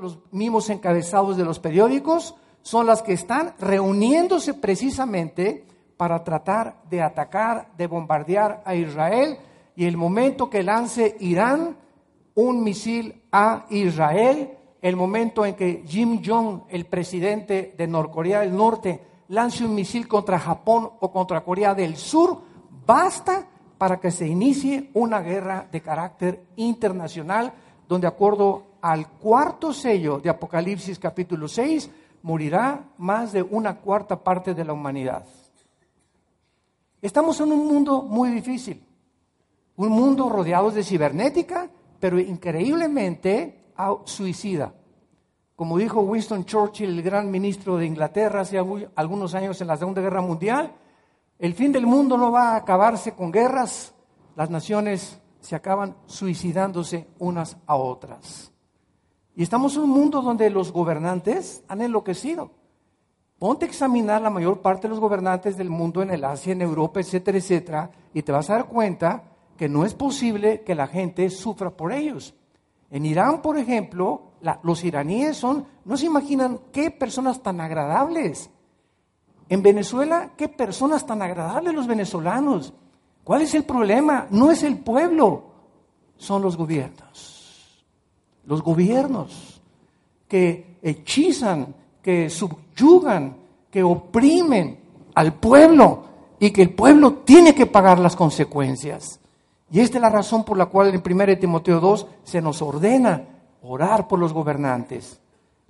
Los mismos encabezados de los periódicos son las que están reuniéndose precisamente para tratar de atacar, de bombardear a Israel y el momento que lance Irán un misil a Israel, el momento en que Jim Jong, el presidente de Norcorea del Norte, lance un misil contra Japón o contra Corea del Sur, basta para que se inicie una guerra de carácter internacional, donde de acuerdo al cuarto sello de Apocalipsis capítulo 6, morirá más de una cuarta parte de la humanidad. Estamos en un mundo muy difícil, un mundo rodeado de cibernética, pero increíblemente suicida. Como dijo Winston Churchill, el gran ministro de Inglaterra hace algunos años en la Segunda Guerra Mundial, el fin del mundo no va a acabarse con guerras, las naciones se acaban suicidándose unas a otras. Y estamos en un mundo donde los gobernantes han enloquecido. Ponte a examinar la mayor parte de los gobernantes del mundo en el Asia, en Europa, etcétera, etcétera, y te vas a dar cuenta que no es posible que la gente sufra por ellos. En Irán, por ejemplo, los iraníes son, no se imaginan qué personas tan agradables. En Venezuela, qué personas tan agradables los venezolanos. ¿Cuál es el problema? No es el pueblo, son los gobiernos los gobiernos que hechizan, que subyugan, que oprimen al pueblo y que el pueblo tiene que pagar las consecuencias. Y esta es la razón por la cual en 1 Timoteo 2 se nos ordena orar por los gobernantes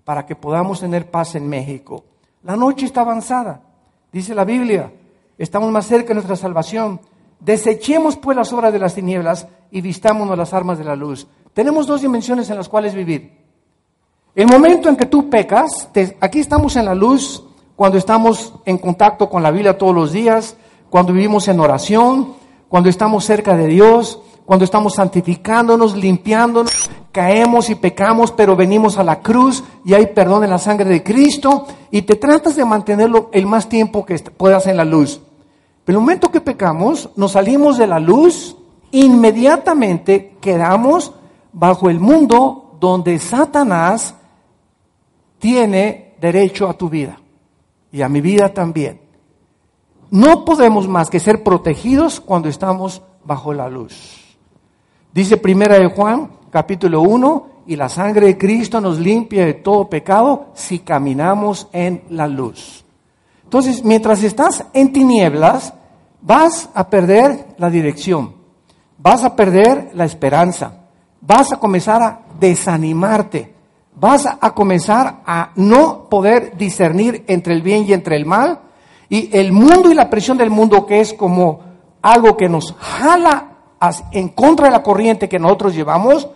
para que podamos tener paz en México. La noche está avanzada, dice la Biblia, estamos más cerca de nuestra salvación. Desechemos pues las obras de las tinieblas y vistámonos las armas de la luz. Tenemos dos dimensiones en las cuales vivir. El momento en que tú pecas, aquí estamos en la luz cuando estamos en contacto con la Biblia todos los días, cuando vivimos en oración, cuando estamos cerca de Dios, cuando estamos santificándonos, limpiándonos, caemos y pecamos, pero venimos a la cruz y hay perdón en la sangre de Cristo y te tratas de mantenerlo el más tiempo que puedas en la luz. Pero el momento que pecamos, nos salimos de la luz, inmediatamente quedamos bajo el mundo donde Satanás tiene derecho a tu vida y a mi vida también. No podemos más que ser protegidos cuando estamos bajo la luz. Dice primera de Juan, capítulo 1, y la sangre de Cristo nos limpia de todo pecado si caminamos en la luz. Entonces, mientras estás en tinieblas, vas a perder la dirección, vas a perder la esperanza, vas a comenzar a desanimarte, vas a comenzar a no poder discernir entre el bien y entre el mal, y el mundo y la presión del mundo, que es como algo que nos jala en contra de la corriente que nosotros llevamos,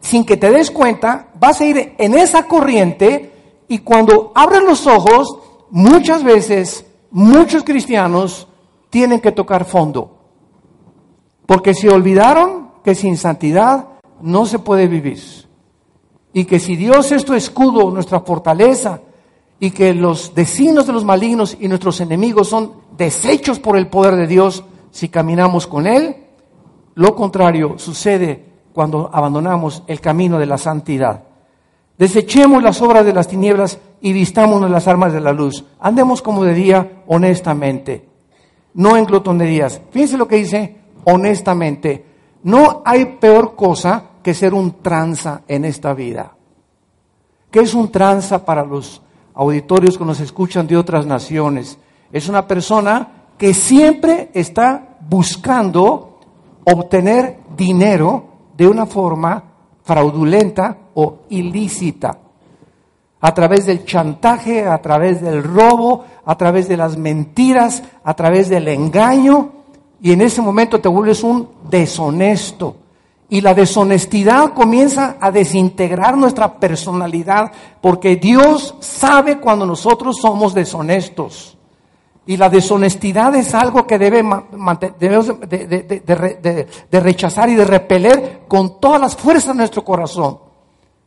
sin que te des cuenta, vas a ir en esa corriente. Y cuando abres los ojos, muchas veces muchos cristianos tienen que tocar fondo, porque se olvidaron que sin santidad no se puede vivir. Y que si Dios es tu escudo, nuestra fortaleza, y que los vecinos de los malignos y nuestros enemigos son desechos por el poder de Dios si caminamos con Él, lo contrario sucede cuando abandonamos el camino de la santidad. Desechemos las obras de las tinieblas y vistámonos las armas de la luz. Andemos como de día honestamente, no en glotonerías. Fíjense lo que dice honestamente. No hay peor cosa que ser un tranza en esta vida. ¿Qué es un tranza para los auditorios que nos escuchan de otras naciones? Es una persona que siempre está buscando obtener dinero de una forma fraudulenta o ilícita. A través del chantaje, a través del robo, a través de las mentiras, a través del engaño y en ese momento te vuelves un deshonesto. Y la deshonestidad comienza a desintegrar nuestra personalidad porque Dios sabe cuando nosotros somos deshonestos. Y la deshonestidad es algo que debe, debemos de, rechazar y de repeler con todas las fuerzas de nuestro corazón.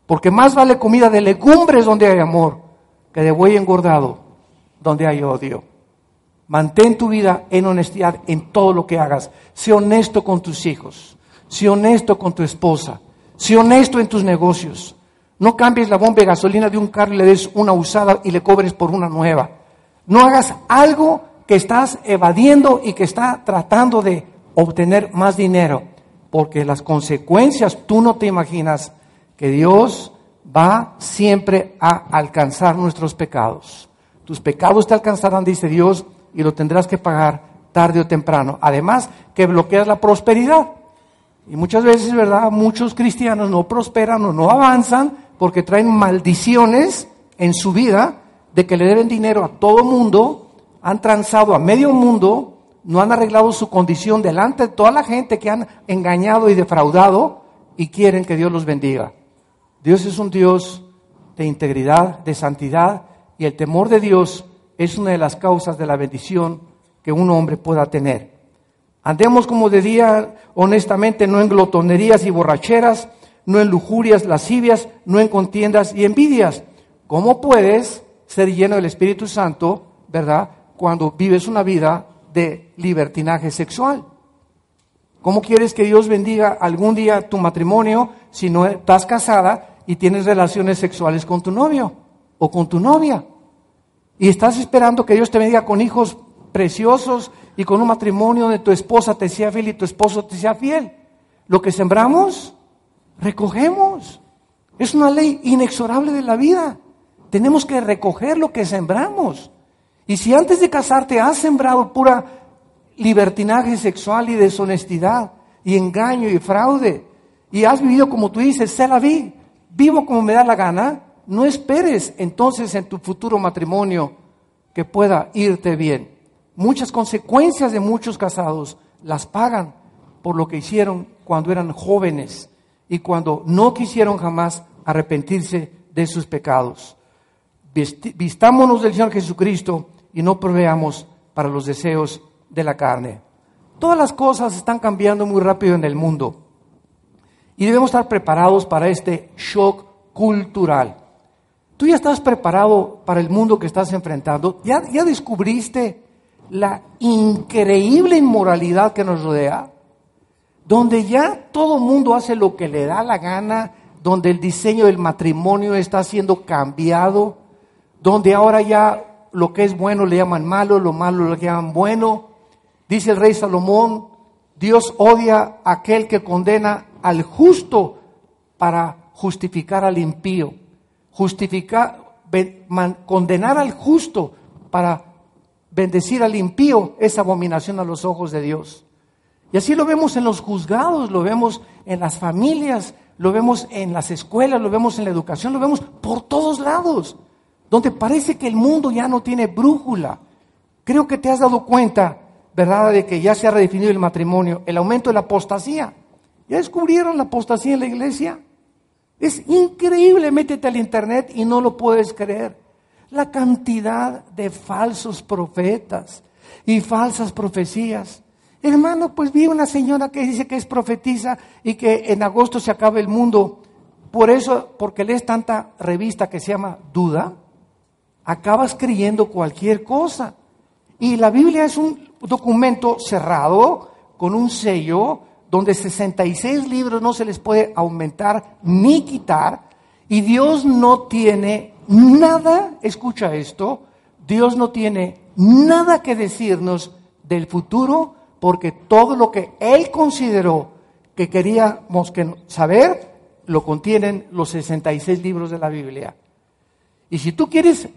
Porque más vale comida de legumbres donde hay amor que de buey engordado donde hay odio. Mantén tu vida en honestidad en todo lo que hagas. Sé honesto con tus hijos. Sé honesto con tu esposa. Sé honesto en tus negocios. No cambies la bomba de gasolina de un carro y le des una usada y le cobres por una nueva. No hagas algo que estás evadiendo y que está tratando de obtener más dinero, porque las consecuencias tú no te imaginas que Dios va siempre a alcanzar nuestros pecados. Tus pecados te alcanzarán, dice Dios, y lo tendrás que pagar tarde o temprano. Además, que bloqueas la prosperidad. Y muchas veces, ¿verdad? Muchos cristianos no prosperan o no avanzan porque traen maldiciones en su vida de que le deben dinero a todo mundo, han transado a medio mundo, no han arreglado su condición delante de toda la gente que han engañado y defraudado y quieren que Dios los bendiga. Dios es un Dios de integridad, de santidad y el temor de Dios es una de las causas de la bendición que un hombre pueda tener. Andemos como de día, honestamente, no en glotonerías y borracheras, no en lujurias, lascivias, no en contiendas y envidias. ¿Cómo puedes ser lleno del Espíritu Santo, verdad, cuando vives una vida de libertinaje sexual? ¿Cómo quieres que Dios bendiga algún día tu matrimonio si no estás casada y tienes relaciones sexuales con tu novio o con tu novia? Y estás esperando que Dios te bendiga con hijos preciosos y con un matrimonio donde tu esposa te sea fiel y tu esposo te sea fiel. Lo que sembramos, recogemos. Es una ley inexorable de la vida. Tenemos que recoger lo que sembramos. Y si antes de casarte has sembrado pura libertinaje sexual y deshonestidad y engaño y fraude, y has vivido como tú dices, se la vi, vivo como me da la gana, no esperes entonces en tu futuro matrimonio que pueda irte bien. Muchas consecuencias de muchos casados las pagan por lo que hicieron cuando eran jóvenes y cuando no quisieron jamás arrepentirse de sus pecados. Vistámonos del Señor Jesucristo y no proveamos para los deseos de la carne. Todas las cosas están cambiando muy rápido en el mundo y debemos estar preparados para este shock cultural. Tú ya estás preparado para el mundo que estás enfrentando, ya, ya descubriste la increíble inmoralidad que nos rodea donde ya todo mundo hace lo que le da la gana, donde el diseño del matrimonio está siendo cambiado, donde ahora ya lo que es bueno le llaman malo, lo malo le llaman bueno. Dice el rey Salomón, Dios odia a aquel que condena al justo para justificar al impío. Justificar, condenar al justo para bendecir al impío es abominación a los ojos de Dios. Y así lo vemos en los juzgados, lo vemos en las familias, lo vemos en las escuelas, lo vemos en la educación, lo vemos por todos lados, donde parece que el mundo ya no tiene brújula. Creo que te has dado cuenta, ¿verdad?, de que ya se ha redefinido el matrimonio, el aumento de la apostasía. ¿Ya descubrieron la apostasía en la iglesia? Es increíble, métete al internet y no lo puedes creer. La cantidad de falsos profetas y falsas profecías. Hermano, pues vi una señora que dice que es profetiza y que en agosto se acaba el mundo. Por eso, porque lees tanta revista que se llama Duda, acabas creyendo cualquier cosa. Y la Biblia es un documento cerrado, con un sello, donde 66 libros no se les puede aumentar ni quitar. Y Dios no tiene nada, escucha esto, Dios no tiene nada que decirnos del futuro porque todo lo que él consideró que queríamos que saber, lo contienen los 66 libros de la Biblia. Y si tú quieres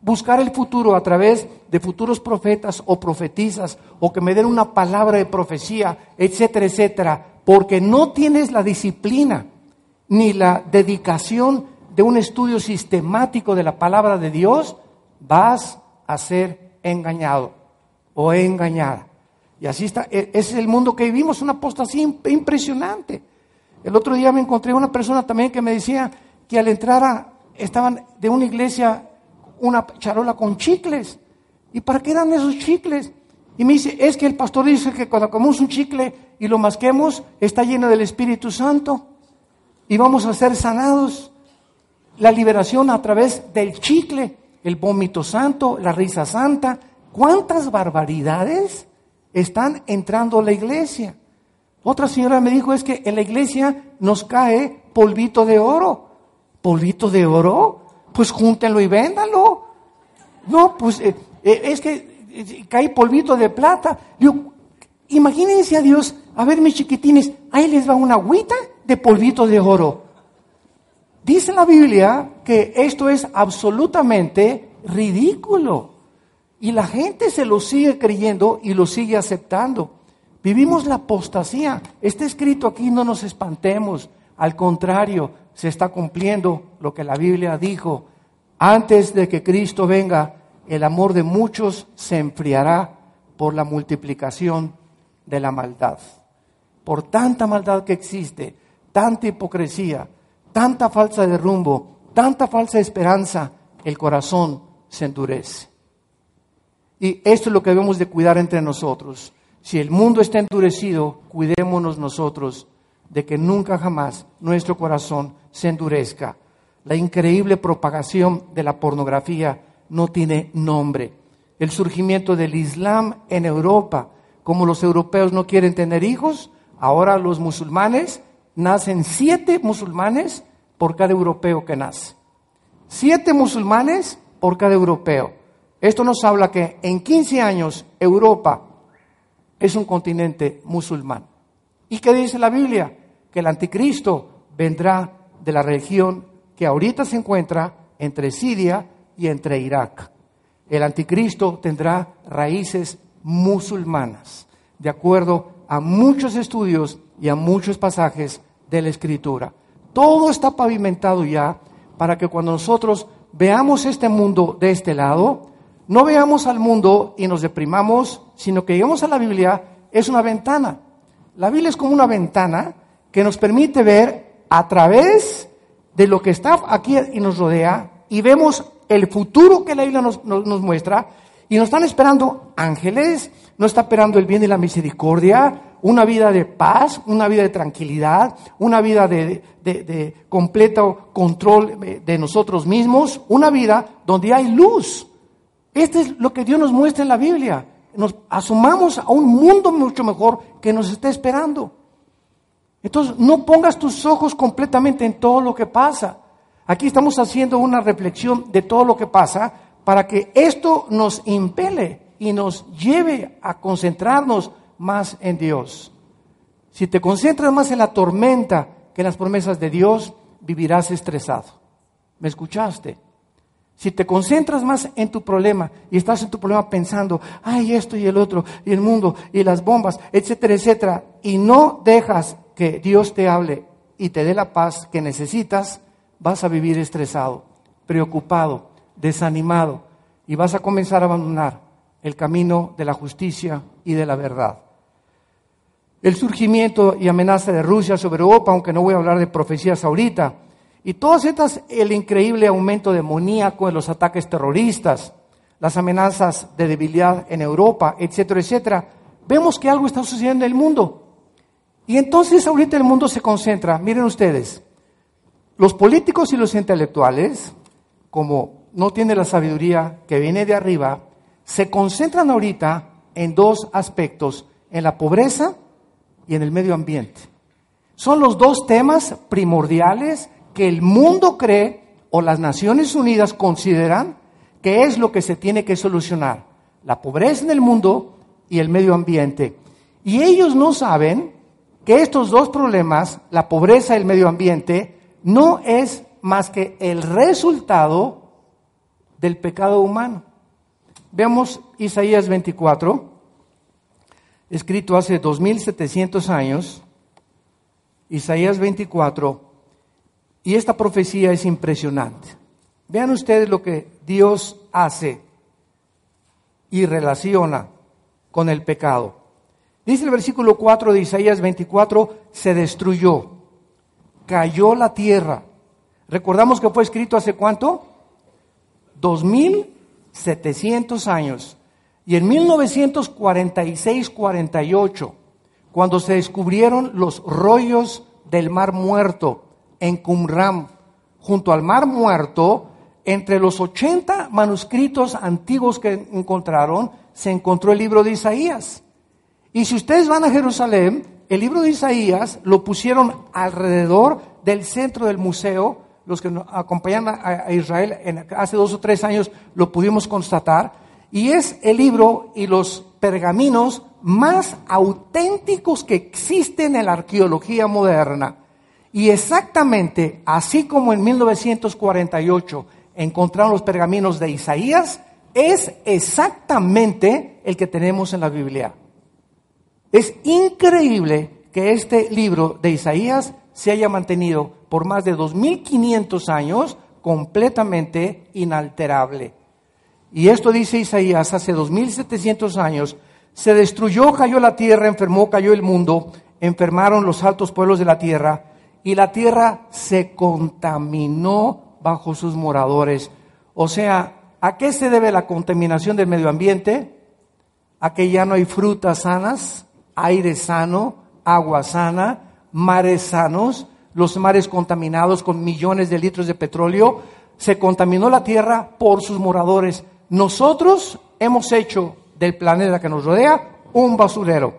buscar el futuro a través de futuros profetas o profetizas, o que me den una palabra de profecía, etcétera, etcétera, porque no tienes la disciplina ni la dedicación de un estudio sistemático de la palabra de Dios, vas a ser engañado o engañada. Y así está, e, es el mundo que vivimos, una apostasía impresionante. El otro día me encontré una persona también que me decía que al entrar a, estaban de una iglesia una charola con chicles. ¿Y para qué eran esos chicles? Y me dice, es que el pastor dice que cuando comemos un chicle y lo masquemos, está lleno del Espíritu Santo y vamos a ser sanados. La liberación a través del chicle, el vómito santo, la risa santa. ¿Cuántas barbaridades? están entrando a la iglesia. Otra señora me dijo es que en la iglesia nos cae polvito de oro. ¿Polvito de oro? Pues júntenlo y véndalo. No, pues eh, eh, es que eh, cae polvito de plata. Digo, imagínense a Dios, a ver mis chiquitines, ahí les va una agüita de polvito de oro. Dice la Biblia que esto es absolutamente ridículo. Y la gente se lo sigue creyendo y lo sigue aceptando. Vivimos la apostasía. Está escrito aquí, no nos espantemos. Al contrario, se está cumpliendo lo que la Biblia dijo. Antes de que Cristo venga, el amor de muchos se enfriará por la multiplicación de la maldad. Por tanta maldad que existe, tanta hipocresía, tanta falsa de rumbo, tanta falsa esperanza, el corazón se endurece. Y esto es lo que debemos de cuidar entre nosotros. Si el mundo está endurecido, cuidémonos nosotros de que nunca jamás nuestro corazón se endurezca. La increíble propagación de la pornografía no tiene nombre. El surgimiento del Islam en Europa, como los europeos no quieren tener hijos, ahora los musulmanes nacen siete musulmanes por cada europeo que nace. Siete musulmanes por cada europeo. Esto nos habla que en 15 años Europa es un continente musulmán. ¿Y qué dice la Biblia? Que el anticristo vendrá de la región que ahorita se encuentra entre Siria y entre Irak. El anticristo tendrá raíces musulmanas, de acuerdo a muchos estudios y a muchos pasajes de la Escritura. Todo está pavimentado ya para que cuando nosotros veamos este mundo de este lado, no veamos al mundo y nos deprimamos, sino que lleguemos a la Biblia, es una ventana. La Biblia es como una ventana que nos permite ver a través de lo que está aquí y nos rodea y vemos el futuro que la Biblia nos, muestra y nos están esperando ángeles, nos está esperando el bien y la misericordia, una vida de paz, una vida de tranquilidad, una vida de, de, completo control de nosotros mismos, una vida donde hay luz. Este es lo que Dios nos muestra en la Biblia. Nos asumamos a un mundo mucho mejor que nos está esperando. Entonces, no pongas tus ojos completamente en todo lo que pasa. Aquí estamos haciendo una reflexión de todo lo que pasa para que esto nos impele y nos lleve a concentrarnos más en Dios. Si te concentras más en la tormenta que en las promesas de Dios, vivirás estresado. ¿Me escuchaste? Si te concentras más en tu problema y estás en tu problema pensando, ay, esto y el otro, y el mundo, y las bombas, etcétera, etcétera, y no dejas que Dios te hable y te dé la paz que necesitas, vas a vivir estresado, preocupado, desanimado, y vas a comenzar a abandonar el camino de la justicia y de la verdad el surgimiento y amenaza de Rusia sobre Europa, aunque no voy a hablar de profecías ahorita, y todas estas, el increíble aumento demoníaco de los ataques terroristas, las amenazas de debilidad en Europa, etcétera, etcétera, vemos que algo está sucediendo en el mundo. Y entonces ahorita el mundo se concentra, miren ustedes, los políticos y los intelectuales, como no tienen la sabiduría que viene de arriba, se concentran ahorita en dos aspectos, en la pobreza y en el medio ambiente. Son los dos temas primordiales que el mundo cree o las Naciones Unidas consideran que es lo que se tiene que solucionar. La pobreza en el mundo y el medio ambiente. Y ellos no saben que estos dos problemas, la pobreza y el medio ambiente, no es más que el resultado del pecado humano. Veamos Isaías 24 escrito hace 2700 años, Isaías 24, y esta profecía es impresionante. Vean ustedes lo que Dios hace y relaciona con el pecado. Dice el versículo 4 de Isaías 24, se destruyó, cayó la tierra. Recordamos que fue escrito hace cuánto? 2700 años. Y en 1946-48, cuando se descubrieron los rollos del Mar Muerto en Qumran, junto al Mar Muerto, entre los 80 manuscritos antiguos que encontraron, se encontró el libro de Isaías. Y si ustedes van a Jerusalén, el libro de Isaías lo pusieron alrededor del centro del museo, los que nos acompañan a, Israel en, hace dos o tres años lo pudimos constatar, y es el libro y los pergaminos más auténticos que existen en la arqueología moderna. Y exactamente así como en 1948 encontraron los pergaminos de Isaías, es exactamente el que tenemos en la Biblia. Es increíble que este libro de Isaías se haya mantenido por más de 2500 años completamente inalterable. Y esto dice Isaías hace 2700 años, se destruyó, cayó la tierra, enfermó, cayó el mundo, enfermaron los altos pueblos de la tierra, y la tierra se contaminó bajo sus moradores. O sea, ¿a qué se debe la contaminación del medio ambiente? A que ya no hay frutas sanas, aire sano, agua sana, mares sanos, los mares contaminados con millones de litros de petróleo. Se contaminó la tierra por sus moradores. Nosotros hemos hecho del planeta que nos rodea un basurero.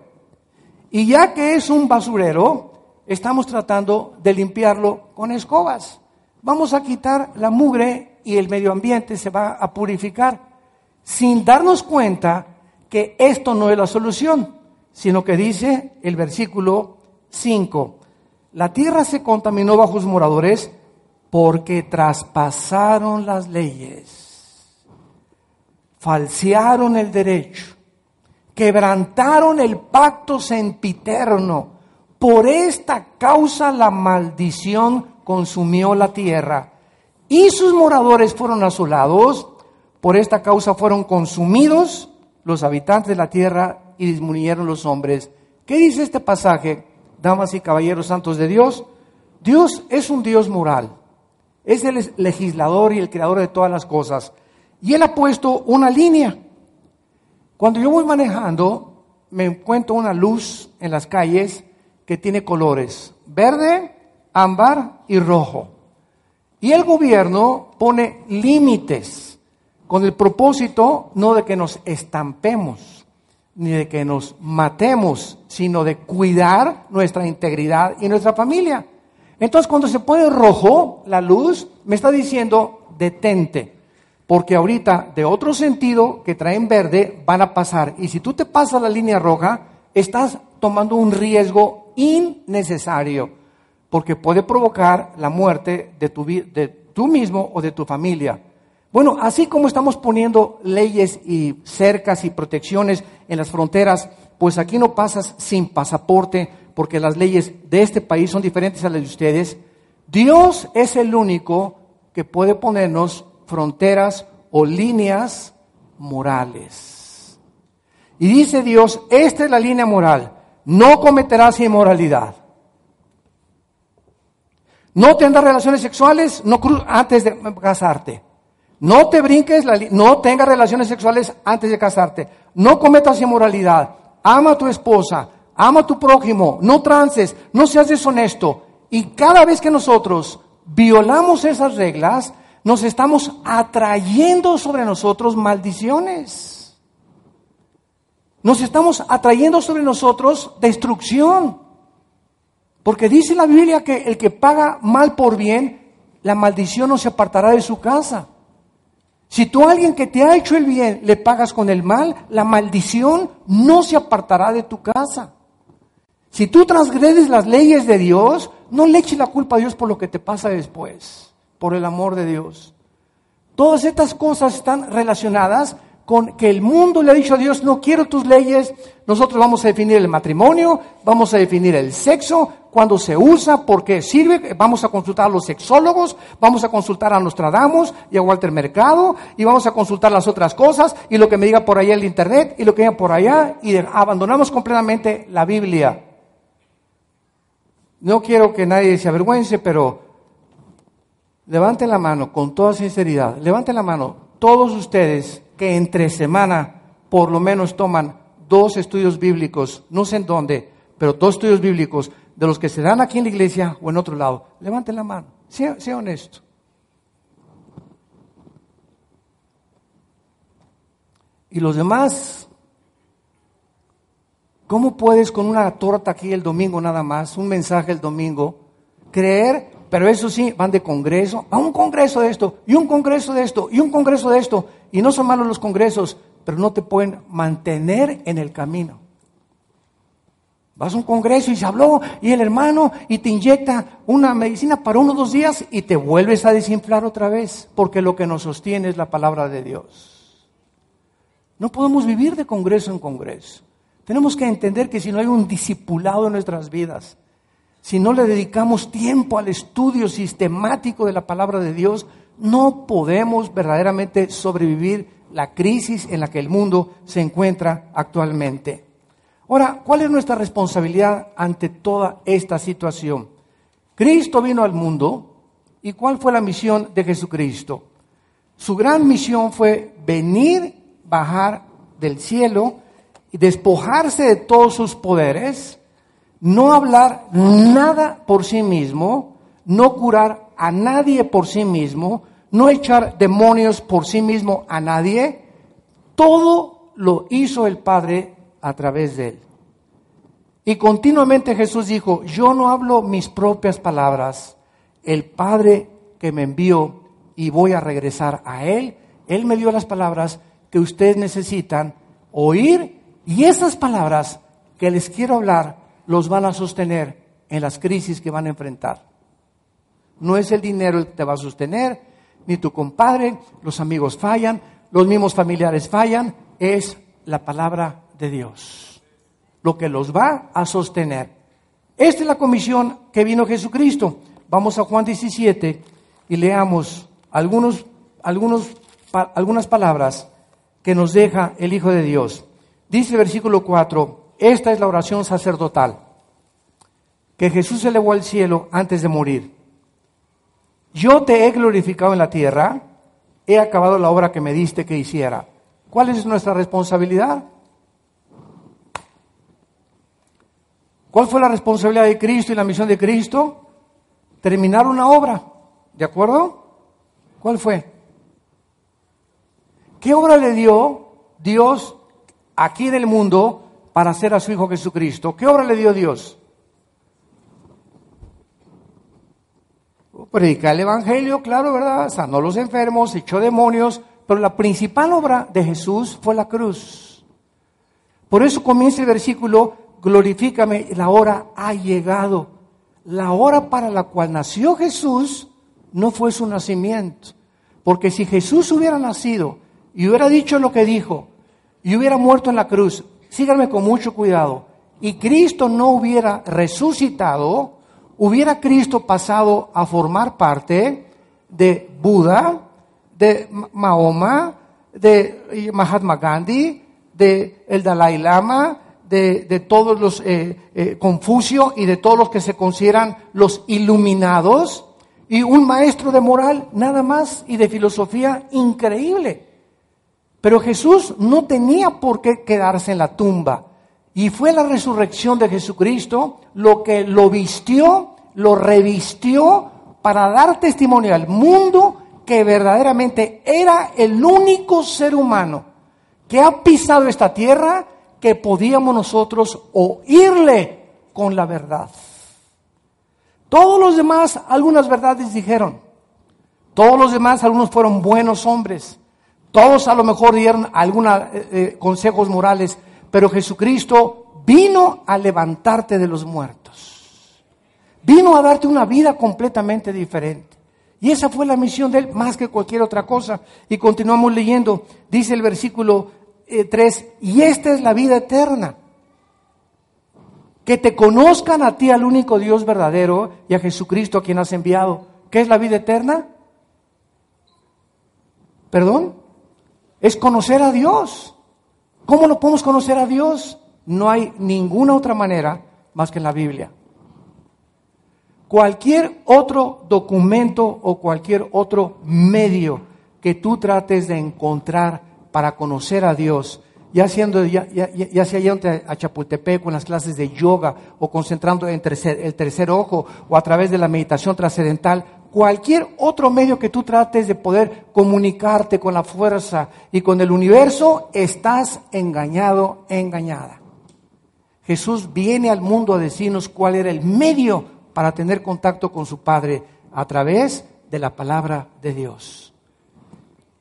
Y ya que es un basurero, estamos tratando de limpiarlo con escobas. Vamos a quitar la mugre y el medio ambiente se va a purificar sin darnos cuenta que esto no es la solución, sino que dice el versículo 5, la tierra se contaminó bajo sus moradores porque traspasaron las leyes, falsearon el derecho, quebrantaron el pacto sempiterno. Por esta causa la maldición consumió la tierra y sus moradores fueron asolados. Por esta causa fueron consumidos los habitantes de la tierra y disminuyeron los hombres. ¿Qué dice este pasaje? damas y caballeros santos de Dios, Dios es un Dios moral, es el legislador y el creador de todas las cosas. Y Él ha puesto una línea. Cuando yo voy manejando, me encuentro una luz en las calles que tiene colores, verde, ámbar y rojo. Y el gobierno pone límites con el propósito no de que nos estampemos, ni de que nos matemos, sino de cuidar nuestra integridad y nuestra familia. Entonces, cuando se pone rojo la luz, me está diciendo, detente, porque ahorita de otro sentido que traen verde van a pasar. Y si tú te pasas la línea roja, estás tomando un riesgo innecesario, porque puede provocar la muerte de, tu, de tú mismo o de tu familia. Bueno, así como estamos poniendo leyes y cercas y protecciones en las fronteras, pues aquí no pasas sin pasaporte porque las leyes de este país son diferentes a las de ustedes. Dios es el único que puede ponernos fronteras o líneas morales. Y dice Dios, esta es la línea moral, no cometerás inmoralidad. No tendrás relaciones sexuales no antes de casarte. No te brinques, la no tengas relaciones sexuales antes de casarte. No cometas inmoralidad. Ama a tu esposa. Ama a tu prójimo. No trances. No seas deshonesto. Y cada vez que nosotros violamos esas reglas, nos estamos atrayendo sobre nosotros maldiciones. Nos estamos atrayendo sobre nosotros destrucción. Porque dice la Biblia que el que paga mal por bien, la maldición no se apartará de su casa. Si tú a alguien que te ha hecho el bien le pagas con el mal, la maldición no se apartará de tu casa. Si tú transgredes las leyes de Dios, no le eches la culpa a Dios por lo que te pasa después, por el amor de Dios. Todas estas cosas están relacionadas con que el mundo le ha dicho a Dios, no quiero tus leyes, nosotros vamos a definir el matrimonio, vamos a definir el sexo, cuando se usa, por qué sirve, vamos a consultar a los sexólogos, vamos a consultar a Nostradamus y a Walter Mercado, y vamos a consultar las otras cosas, y lo que me diga por allá el Internet, y lo que diga por allá, y abandonamos completamente la Biblia. No quiero que nadie se avergüence, pero levanten la mano con toda sinceridad, levanten la mano todos ustedes que entre semana por lo menos toman dos estudios bíblicos, no sé en dónde, pero dos estudios bíblicos de los que se dan aquí en la iglesia o en otro lado, levanten la mano, sea, sea honesto. Y los demás, ¿cómo puedes con una torta aquí el domingo nada más, un mensaje el domingo, creer pero eso sí, van de congreso a un congreso de esto, y un congreso de esto, y un congreso de esto. Y no son malos los congresos, pero no te pueden mantener en el camino. Vas a un congreso y se habló, y el hermano, y te inyecta una medicina para uno o dos días y te vuelves a desinflar otra vez, porque lo que nos sostiene es la palabra de Dios. No podemos vivir de congreso en congreso. Tenemos que entender que si no hay un discipulado en nuestras vidas, si no le dedicamos tiempo al estudio sistemático de la palabra de Dios, no podemos verdaderamente sobrevivir la crisis en la que el mundo se encuentra actualmente. Ahora, ¿cuál es nuestra responsabilidad ante toda esta situación? Cristo vino al mundo y ¿cuál fue la misión de Jesucristo? Su gran misión fue venir, bajar del cielo y despojarse de todos sus poderes, no hablar nada por sí mismo, no curar a nadie por sí mismo, no echar demonios por sí mismo a nadie. Todo lo hizo el Padre a través de él. Y continuamente Jesús dijo, yo no hablo mis propias palabras, el Padre que me envió y voy a regresar a Él, Él me dio las palabras que ustedes necesitan oír y esas palabras que les quiero hablar los van a sostener en las crisis que van a enfrentar. No es el dinero el que te va a sostener, ni tu compadre, los amigos fallan, los mismos familiares fallan, es la palabra de Dios lo que los va a sostener. Esta es la comisión que vino Jesucristo. Vamos a Juan 17 y leamos algunos, algunos, algunas palabras que nos deja el Hijo de Dios. Dice el versículo 4, esta es la oración sacerdotal, que Jesús elevó al cielo antes de morir. Yo te he glorificado en la tierra, he acabado la obra que me diste que hiciera. ¿Cuál es nuestra responsabilidad? ¿Cuál fue la responsabilidad de Cristo y la misión de Cristo? Terminar una obra. ¿De acuerdo? ¿Cuál fue? ¿Qué obra le dio Dios aquí en el mundo para hacer a su Hijo Jesucristo? ¿Qué obra le dio Dios? Predicar el Evangelio, claro, ¿verdad? Sanó los enfermos, echó demonios, pero la principal obra de Jesús fue la cruz. Por eso comienza el versículo glorifícame, la hora ha llegado. La hora para la cual nació Jesús no fue su nacimiento. Porque si Jesús hubiera nacido y hubiera dicho lo que dijo y hubiera muerto en la cruz, síganme con mucho cuidado, y Cristo no hubiera resucitado, hubiera Cristo pasado a formar parte de Buda, de Mahoma, de Mahatma Gandhi, de el Dalai Lama, de, todos los eh, eh, Confucio y de todos los que se consideran los iluminados y un maestro de moral nada más y de filosofía increíble. Pero Jesús no tenía por qué quedarse en la tumba. Y fue la resurrección de Jesucristo lo que lo vistió, lo revistió para dar testimonio al mundo que verdaderamente era el único ser humano que ha pisado esta tierra que podíamos nosotros oírle con la verdad. Todos los demás algunas verdades dijeron. Todos los demás algunos fueron buenos hombres. Todos a lo mejor dieron algunos eh, eh, consejos morales, pero Jesucristo vino a levantarte de los muertos. Vino a darte una vida completamente diferente. Y esa fue la misión de él más que cualquier otra cosa. Y continuamos leyendo. Dice el versículo 3, eh, y esta es la vida eterna. Que te conozcan a ti, al único Dios verdadero, y a Jesucristo a quien has enviado. ¿Qué es la vida eterna? ¿Perdón? Es conocer a Dios. ¿Cómo lo podemos conocer a Dios? No hay ninguna otra manera más que en la Biblia. Cualquier otro documento o cualquier otro medio que tú trates de encontrar para conocer a Dios, ya, siendo, ya, ya, sea yendo a Chapultepec con las clases de yoga o concentrando en el tercer ojo o a través de la meditación trascendental, cualquier otro medio que tú trates de poder comunicarte con la fuerza y con el universo, estás engañado, engañada. Jesús viene al mundo a decirnos cuál era el medio para tener contacto con su Padre a través de la palabra de Dios.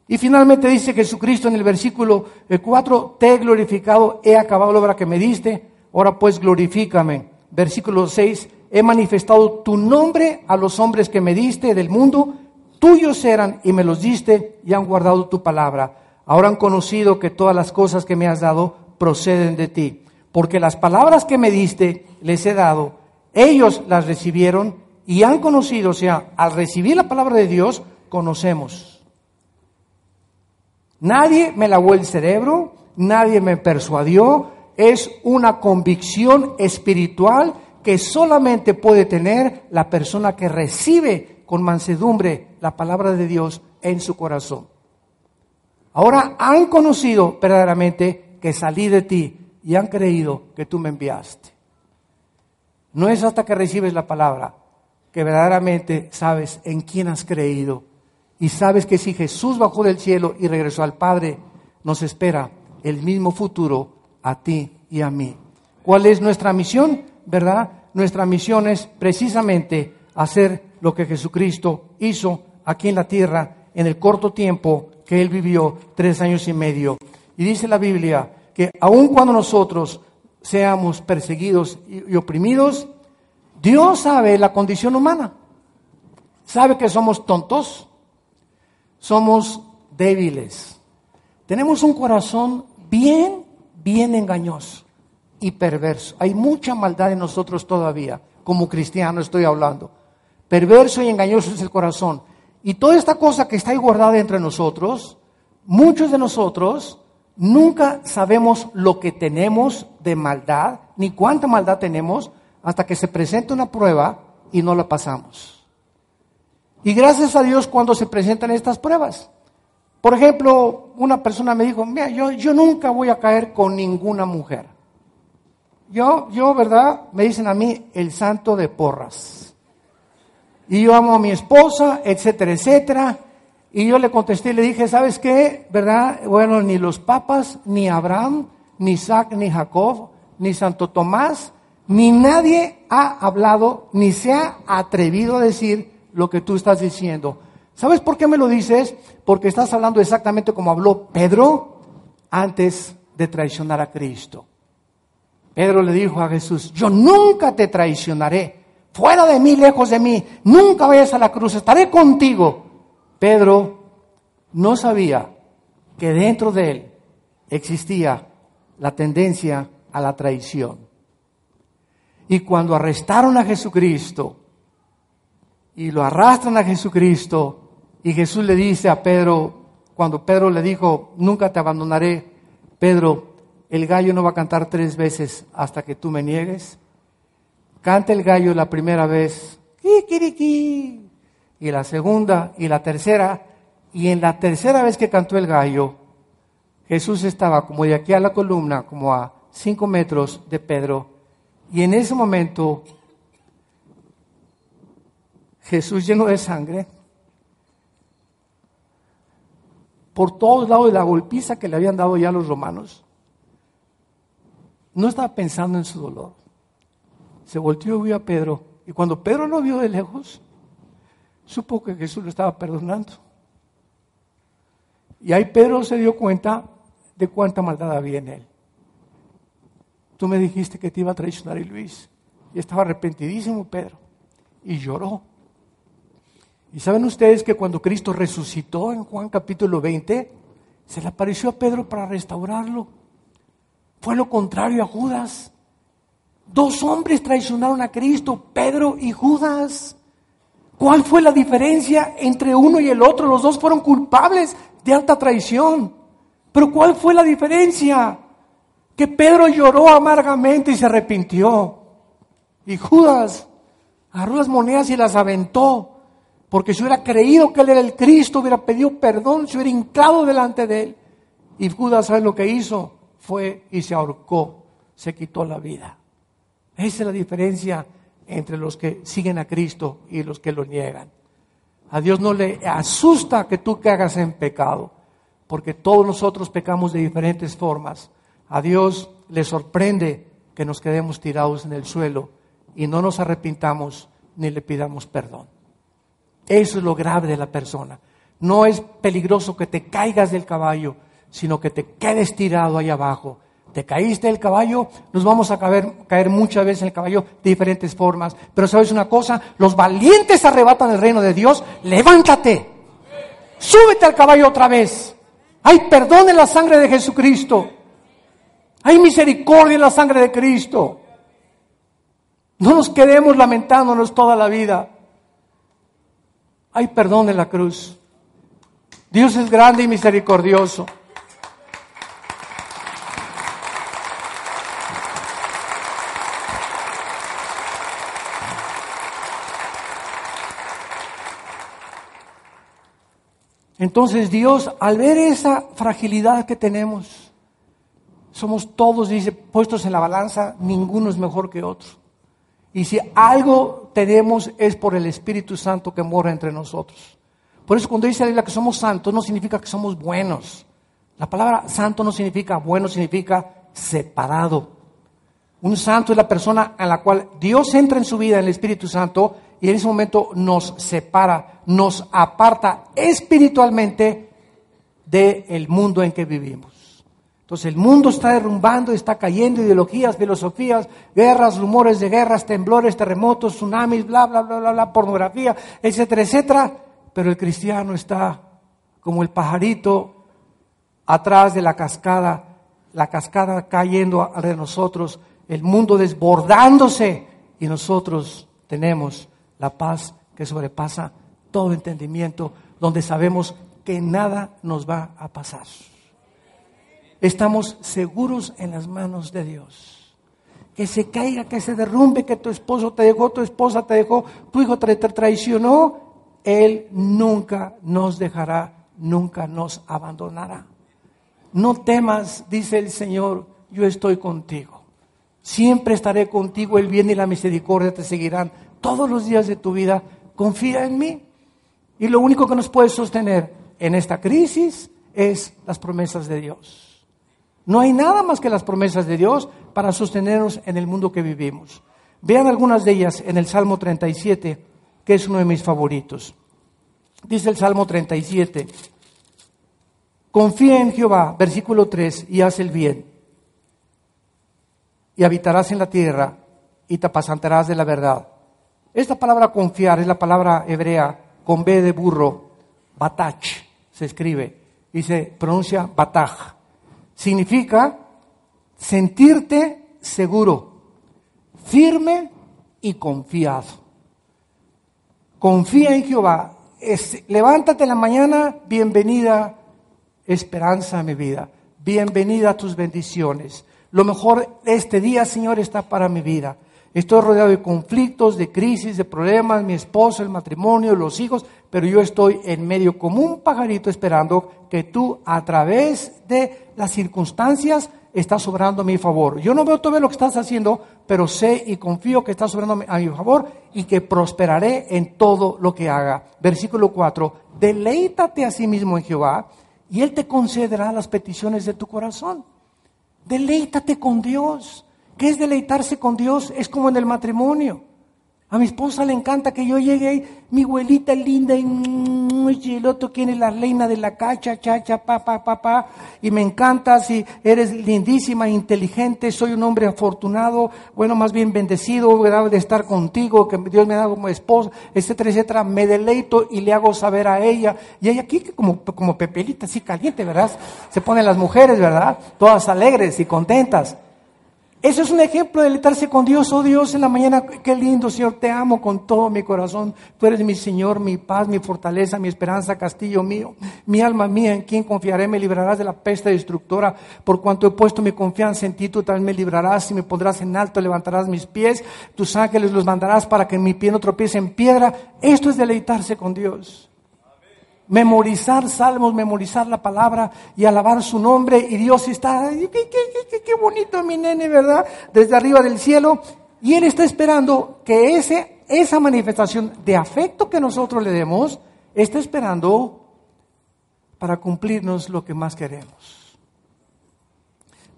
Y finalmente dice Jesucristo en el versículo 4, te he glorificado, he acabado la obra que me diste, ahora pues glorifícame. Versículo 6, he manifestado tu nombre a los hombres que me diste del mundo, tuyos eran y me los diste y han guardado tu palabra. Ahora han conocido que todas las cosas que me has dado proceden de ti, porque las palabras que me diste les he dado, ellos las recibieron y han conocido, o sea, al recibir la palabra de Dios, conocemos. Nadie me lavó el cerebro, nadie me persuadió, es una convicción espiritual que solamente puede tener la persona que recibe con mansedumbre la palabra de Dios en su corazón. Ahora han conocido verdaderamente que salí de ti y han creído que tú me enviaste. No es hasta que recibes la palabra que verdaderamente sabes en quién has creído y sabes que si Jesús bajó del cielo y regresó al Padre, nos espera el mismo futuro a ti y a mí. ¿Cuál es nuestra misión? ¿Verdad? Nuestra misión es precisamente hacer lo que Jesucristo hizo aquí en la tierra en el corto tiempo que Él vivió, tres años y medio. Y dice la Biblia que aun cuando nosotros seamos perseguidos y, oprimidos, Dios sabe la condición humana. Sabe que somos tontos, somos débiles. Tenemos un corazón bien, bien engañoso y perverso. Hay mucha maldad en nosotros todavía, como cristiano estoy hablando. Perverso y engañoso es el corazón. Y toda esta cosa que está ahí guardada entre nosotros, muchos de nosotros nunca sabemos lo que tenemos de maldad, ni cuánta maldad tenemos, hasta que se presenta una prueba y no la pasamos. Y gracias a Dios cuando se presentan estas pruebas. Por ejemplo, una persona me dijo, mira, yo, yo nunca voy a caer con ninguna mujer. Yo, yo, ¿verdad? Me dicen a mí el santo de porras. Y yo amo a mi esposa, etcétera, etcétera. Y yo le contesté y le dije, ¿sabes qué? ¿Verdad? Bueno, ni los papas, ni Abraham, ni Isaac, ni Jacob, ni Santo Tomás, ni nadie ha hablado, ni se ha atrevido a decir lo que tú estás diciendo. ¿Sabes por qué me lo dices? Porque estás hablando exactamente como habló Pedro antes de traicionar a Cristo. Pedro le dijo a Jesús, yo nunca te traicionaré, fuera de mí, lejos de mí, nunca vayas a la cruz, estaré contigo. Pedro no sabía que dentro de él existía la tendencia a la traición. Y cuando arrestaron a Jesucristo y lo arrastran a Jesucristo, y Jesús le dice a Pedro, cuando Pedro le dijo, nunca te abandonaré, Pedro, el gallo no va a cantar tres veces hasta que tú me niegues. Canta el gallo la primera vez, y la segunda y la tercera, y en la tercera vez que cantó el gallo, Jesús estaba como de aquí a la columna, como a cinco metros de Pedro, y en ese momento Jesús lleno de sangre, por todos lados de la golpiza que le habían dado ya los romanos, no estaba pensando en su dolor. Se volteó y vio a Pedro. Y cuando Pedro lo vio de lejos, supo que Jesús lo estaba perdonando. Y ahí Pedro se dio cuenta de cuánta maldad había en él. Tú me dijiste que te iba a traicionar y Luis. Y estaba arrepentidísimo Pedro. Y lloró. Y saben ustedes que cuando Cristo resucitó en Juan capítulo 20, se le apareció a Pedro para restaurarlo. Fue lo contrario a Judas. Dos hombres traicionaron a Cristo, Pedro y Judas. ¿Cuál fue la diferencia entre uno y el otro? Los dos fueron culpables de alta traición. Pero ¿cuál fue la diferencia? Que Pedro lloró amargamente y se arrepintió. Y Judas agarró las monedas y las aventó. Porque si hubiera creído que él era el Cristo, hubiera pedido perdón, se hubiera hincado delante de él. Y Judas, ¿sabe lo que hizo? Fue y se ahorcó, se quitó la vida. Esa es la diferencia entre los que siguen a Cristo y los que lo niegan. A Dios no le asusta que tú hagas en pecado, porque todos nosotros pecamos de diferentes formas. A Dios le sorprende que nos quedemos tirados en el suelo y no nos arrepintamos ni le pidamos perdón. Eso es lo grave de la persona. No es peligroso que te caigas del caballo, sino que te quedes tirado ahí abajo. Te caíste del caballo, nos vamos a caer, caer muchas veces en el caballo de diferentes formas. Pero sabes una cosa, los valientes arrebatan el reino de Dios. Levántate, súbete al caballo otra vez. Hay perdón en la sangre de Jesucristo. Hay misericordia en la sangre de Cristo. No nos quedemos lamentándonos toda la vida. Hay perdón en la cruz. Dios es grande y misericordioso. Entonces Dios, al ver esa fragilidad que tenemos, somos todos, dice, puestos en la balanza, ninguno es mejor que otro. Y si algo tenemos es por el Espíritu Santo que mora entre nosotros. Por eso cuando dice la Biblia que somos santos no significa que somos buenos. La palabra santo no significa bueno, significa separado. Un santo es la persona a la cual Dios entra en su vida, en el Espíritu Santo, y en ese momento nos separa, nos aparta espiritualmente del mundo en que vivimos. Entonces el mundo está derrumbando, está cayendo, ideologías, filosofías, guerras, rumores de guerras, temblores, terremotos, tsunamis, bla, bla, bla, bla, bla, pornografía, etcétera, etcétera. Pero el cristiano está como el pajarito atrás de la cascada, la cascada cayendo de nosotros, el mundo desbordándose y nosotros tenemos la paz que sobrepasa todo entendimiento, donde sabemos que nada nos va a pasar. Estamos seguros en las manos de Dios. Que se caiga, que se derrumbe, que tu esposo te dejó, tu esposa te dejó, tu hijo te traicionó, Él nunca nos dejará, nunca nos abandonará. No temas, dice el Señor, yo estoy contigo. Siempre estaré contigo, el bien y la misericordia te seguirán todos los días de tu vida, confía en mí. Y lo único que nos puede sostener en esta crisis es las promesas de Dios. No hay nada más que las promesas de Dios para sostenernos en el mundo que vivimos. Vean algunas de ellas en el Salmo 37, que es uno de mis favoritos. Dice el Salmo 37, confía en Jehová, versículo 3, y haz el bien. Y habitarás en la tierra y te apasantarás de la verdad. Esta palabra confiar es la palabra hebrea con B de burro, batach, se escribe y se pronuncia bataj. Significa sentirte seguro, firme y confiado. Confía en Jehová. levántate en la mañana, bienvenida esperanza a mi vida. Bienvenida a tus bendiciones. Lo mejor este día, Señor, está para mi vida. Estoy rodeado de conflictos, de crisis, de problemas, mi esposo, el matrimonio, los hijos, pero yo estoy en medio como un pajarito esperando que tú a través de las circunstancias estás sobrando a mi favor. Yo no veo todo lo que estás haciendo, pero sé y confío que estás sobrando a mi favor y que prosperaré en todo lo que haga. Versículo 4, deleítate a sí mismo en Jehová y Él te concederá las peticiones de tu corazón. Deleítate con Dios. ¿Qué es deleitarse con Dios? Es como en el matrimonio. A mi esposa le encanta que yo llegue ahí, mi abuelita linda, y, el otro es la reina de la cacha, chacha, pa, pa, pa, pa, y me encanta, si eres lindísima, inteligente, soy un hombre afortunado, bueno, más bien bendecido, de estar contigo, que Dios me ha dado como esposa, etcétera, etcétera, me deleito y le hago saber a ella, y ella aquí como, como pepelita, así caliente, ¿verdad? Se ponen las mujeres, ¿verdad? Todas alegres y contentas. Eso es un ejemplo de letarse con Dios. Oh Dios, en la mañana, qué lindo, Señor, te amo con todo mi corazón. Tú eres mi Señor, mi paz, mi fortaleza, mi esperanza, castillo mío. Mi alma mía, en quien confiaré, me librarás de la peste destructora. Por cuanto he puesto mi confianza en ti, tú también me librarás y me pondrás en alto, levantarás mis pies. Tus ángeles los mandarás para que mi pie no tropiece en piedra. Esto es deleitarse con Dios memorizar salmos, memorizar la palabra y alabar su nombre. Y Dios está, qué, bonito mi nene, ¿verdad? Desde arriba del cielo. Y Él está esperando que ese, esa manifestación de afecto que nosotros le demos, está esperando para cumplirnos lo que más queremos.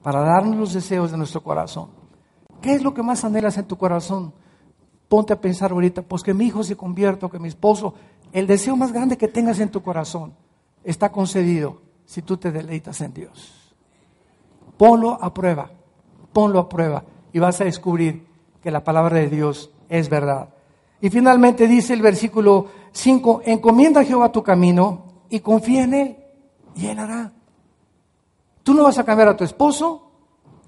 Para darnos los deseos de nuestro corazón. ¿Qué es lo que más anhelas en tu corazón? Ponte a pensar ahorita, pues que mi hijo se convierta, que mi esposo el deseo más grande que tengas en tu corazón está concedido si tú te deleitas en Dios. Ponlo a prueba, ponlo a prueba y vas a descubrir que la palabra de Dios es verdad. Y finalmente dice el versículo 5, encomienda a Jehová tu camino y confía en Él y Él hará. Tú no vas a cambiar a tu esposo,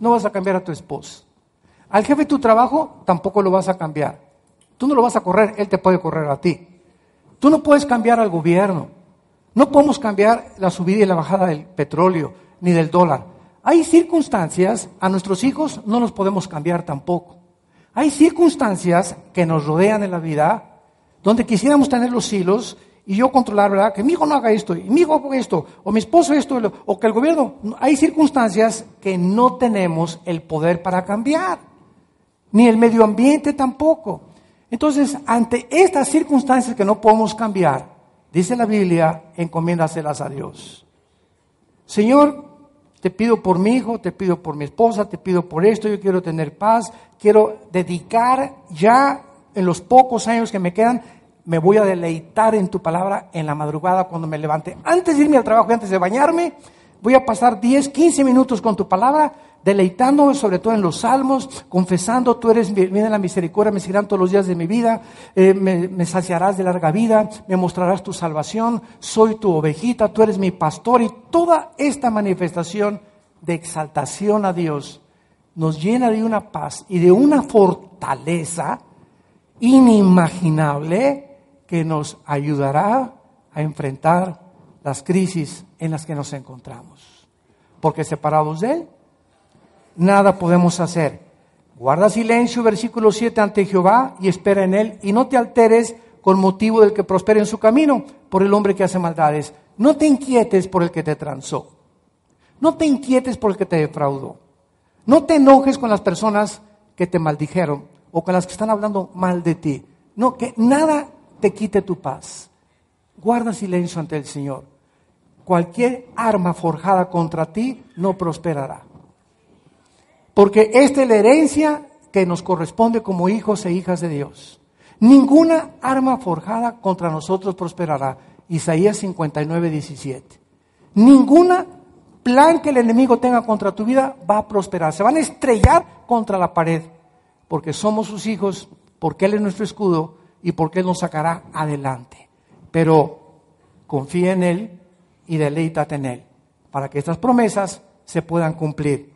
no vas a cambiar a tu esposa. Al jefe de tu trabajo tampoco lo vas a cambiar. Tú no lo vas a correr, Él te puede correr a ti. Tú no puedes cambiar al gobierno. No podemos cambiar la subida y la bajada del petróleo ni del dólar. Hay circunstancias, a nuestros hijos no los podemos cambiar tampoco. Hay circunstancias que nos rodean en la vida donde quisiéramos tener los hilos y yo controlar, ¿verdad? Que mi hijo no haga esto, y mi hijo haga esto, o mi esposo esto, o que el gobierno. Hay circunstancias que no tenemos el poder para cambiar, ni el medio ambiente tampoco. Entonces, ante estas circunstancias que no podemos cambiar, dice la Biblia, encomiéndaselas a Dios. Señor, te pido por mi hijo, te pido por mi esposa, te pido por esto, yo quiero tener paz, quiero dedicar ya en los pocos años que me quedan, me voy a deleitar en tu palabra en la madrugada cuando me levante. Antes de irme al trabajo, antes de bañarme, voy a pasar 10, 15 minutos con tu palabra, deleitándome sobre todo en los salmos, confesando, tú eres mi la misericordia, me seguirán todos los días de mi vida, eh, me, me, saciarás de larga vida, me mostrarás tu salvación, soy tu ovejita, tú eres mi pastor y toda esta manifestación de exaltación a Dios nos llena de una paz y de una fortaleza inimaginable que nos ayudará a enfrentar las crisis en las que nos encontramos. Porque separados de Él, nada podemos hacer. Guarda silencio, versículo 7, ante Jehová y espera en Él y no te alteres con motivo del que prospere en su camino por el hombre que hace maldades. No te inquietes por el que te transó. No te inquietes por el que te defraudó. No te enojes con las personas que te maldijeron o con las que están hablando mal de ti. No, que nada te quite tu paz. Guarda silencio ante el Señor. Cualquier arma forjada contra ti no prosperará. Porque esta es la herencia que nos corresponde como hijos e hijas de Dios. Ninguna arma forjada contra nosotros prosperará. Isaías 59, 17. Ninguna plan que el enemigo tenga contra tu vida va a prosperar. Se van a estrellar contra la pared. Porque somos sus hijos, porque Él es nuestro escudo y porque Él nos sacará adelante. Pero confía en Él y deleítate en Él, para que estas promesas se puedan cumplir.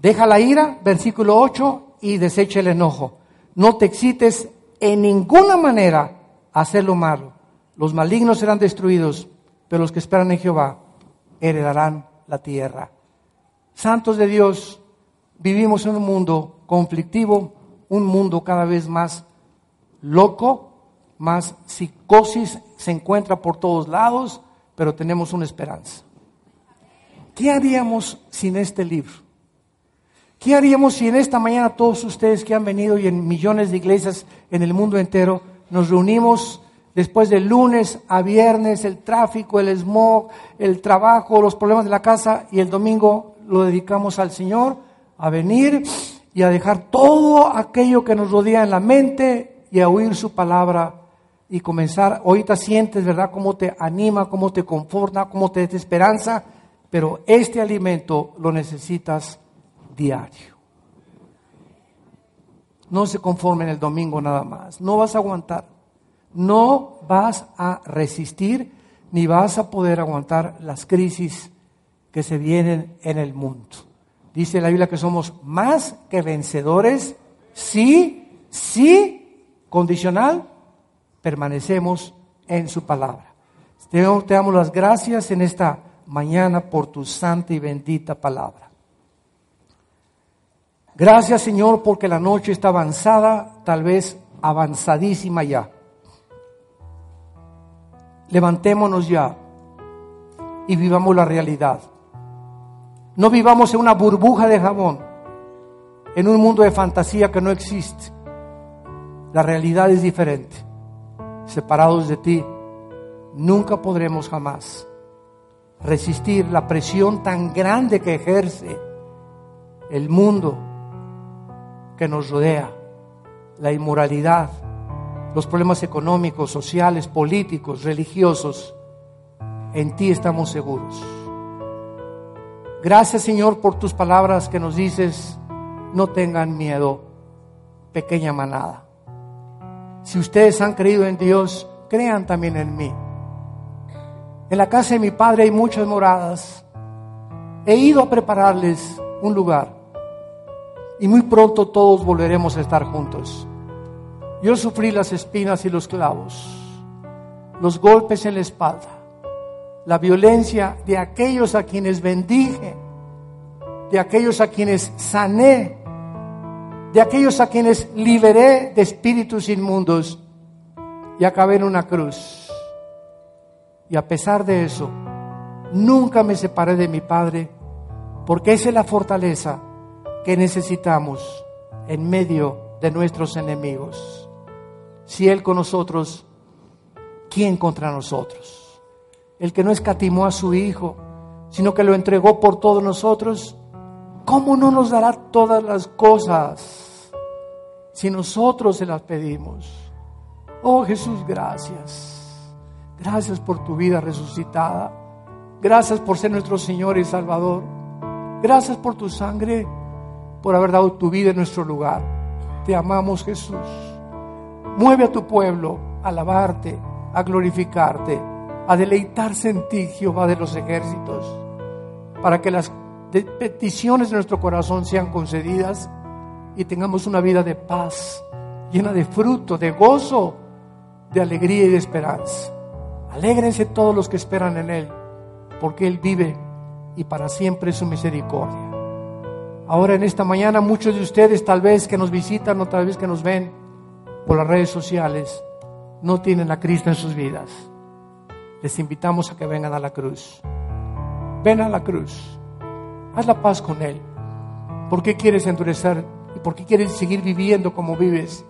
Deja la ira, versículo 8, y desecha el enojo. No te excites en ninguna manera a hacer lo malo. Los malignos serán destruidos, pero los que esperan en Jehová heredarán la tierra. Santos de Dios, vivimos en un mundo conflictivo, un mundo cada vez más loco, más psicosis se encuentra por todos lados, pero tenemos una esperanza. ¿Qué haríamos sin este libro? ¿Qué haríamos si en esta mañana todos ustedes que han venido y en millones de iglesias en el mundo entero nos reunimos después de lunes a viernes, el tráfico, el smog, el trabajo, los problemas de la casa y el domingo lo dedicamos al Señor a venir y a dejar todo aquello que nos rodea en la mente y a oír su palabra y comenzar, ahorita sientes, ¿verdad?, cómo te anima, cómo te conforta, cómo te da esperanza, pero este alimento lo necesitas diario. No se conformen el domingo nada más, no vas a aguantar, no vas a resistir ni vas a poder aguantar las crisis que se vienen en el mundo. Dice la Biblia que somos más que vencedores sí, sí condicional, permanecemos en su palabra. Te, damos las gracias en esta mañana por tu santa y bendita palabra. Gracias Señor porque la noche está avanzada, tal vez avanzadísima ya. Levantémonos ya y vivamos la realidad. No vivamos en una burbuja de jabón, en un mundo de fantasía que no existe la realidad es diferente. Separados de ti, nunca podremos jamás resistir la presión tan grande que ejerce el mundo que nos rodea, la inmoralidad, los problemas económicos, sociales, políticos, religiosos, en ti estamos seguros. Gracias Señor por tus palabras que nos dices, no tengan miedo, pequeña manada. Si ustedes han creído en Dios, crean también en mí. En la casa de mi Padre hay muchas moradas. He ido a prepararles un lugar y muy pronto todos volveremos a estar juntos. Yo sufrí las espinas y los clavos, los golpes en la espalda, la violencia de aquellos a quienes bendije, de aquellos a quienes sané, de aquellos a quienes liberé de espíritus inmundos y acabé en una cruz. Y a pesar de eso, nunca me separé de mi Padre, porque esa es la fortaleza que necesitamos en medio de nuestros enemigos. Si Él con nosotros, ¿quién contra nosotros? El que no escatimó a su Hijo, sino que lo entregó por todos nosotros, ¿cómo no nos dará todas las cosas si nosotros se las pedimos? Oh Jesús, gracias. Gracias por tu vida resucitada. Gracias por ser nuestro Señor y Salvador. Gracias por tu sangre, por haber dado tu vida en nuestro lugar. Te amamos Jesús. Mueve a tu pueblo a alabarte, a glorificarte, a deleitarse en ti, Jehová de los ejércitos, para que las peticiones de nuestro corazón sean concedidas y tengamos una vida de paz, llena de fruto, de gozo, de alegría y de esperanza. Alégrense todos los que esperan en Él, porque Él vive y para siempre es su misericordia. Ahora en esta mañana muchos de ustedes tal vez que nos visitan o tal vez que nos ven por las redes sociales no tienen a Cristo en sus vidas. Les invitamos a que vengan a la cruz. Ven a la cruz. Haz la paz con Él. ¿Por qué quieres endurecer y por qué quieres seguir viviendo como vives?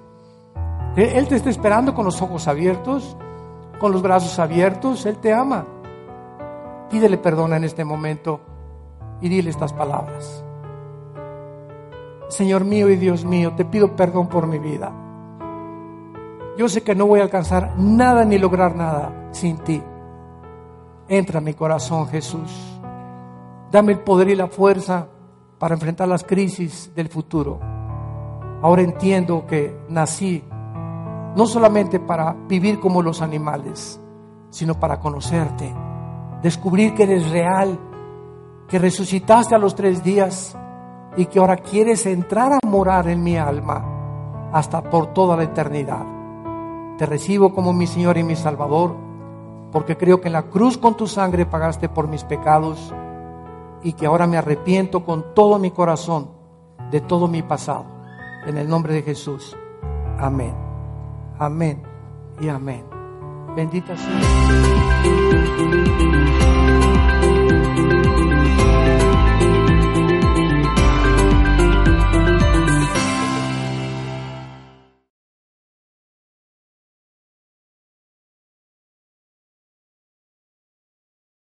Él te está esperando con los ojos abiertos con los brazos abiertos, Él te ama. Pídele perdón en este momento y dile estas palabras. Señor mío y Dios mío, te pido perdón por mi vida. Yo sé que no voy a alcanzar nada ni lograr nada sin ti. Entra en mi corazón, Jesús. Dame el poder y la fuerza para enfrentar las crisis del futuro. Ahora entiendo que nací no solamente para vivir como los animales, sino para conocerte, descubrir que eres real, que resucitaste a los tres días y que ahora quieres entrar a morar en mi alma hasta por toda la eternidad. Te recibo como mi Señor y mi Salvador, porque creo que en la cruz con tu sangre pagaste por mis pecados y que ahora me arrepiento con todo mi corazón de todo mi pasado. En el nombre de Jesús. Amén. Amén y amén. Bendita sea.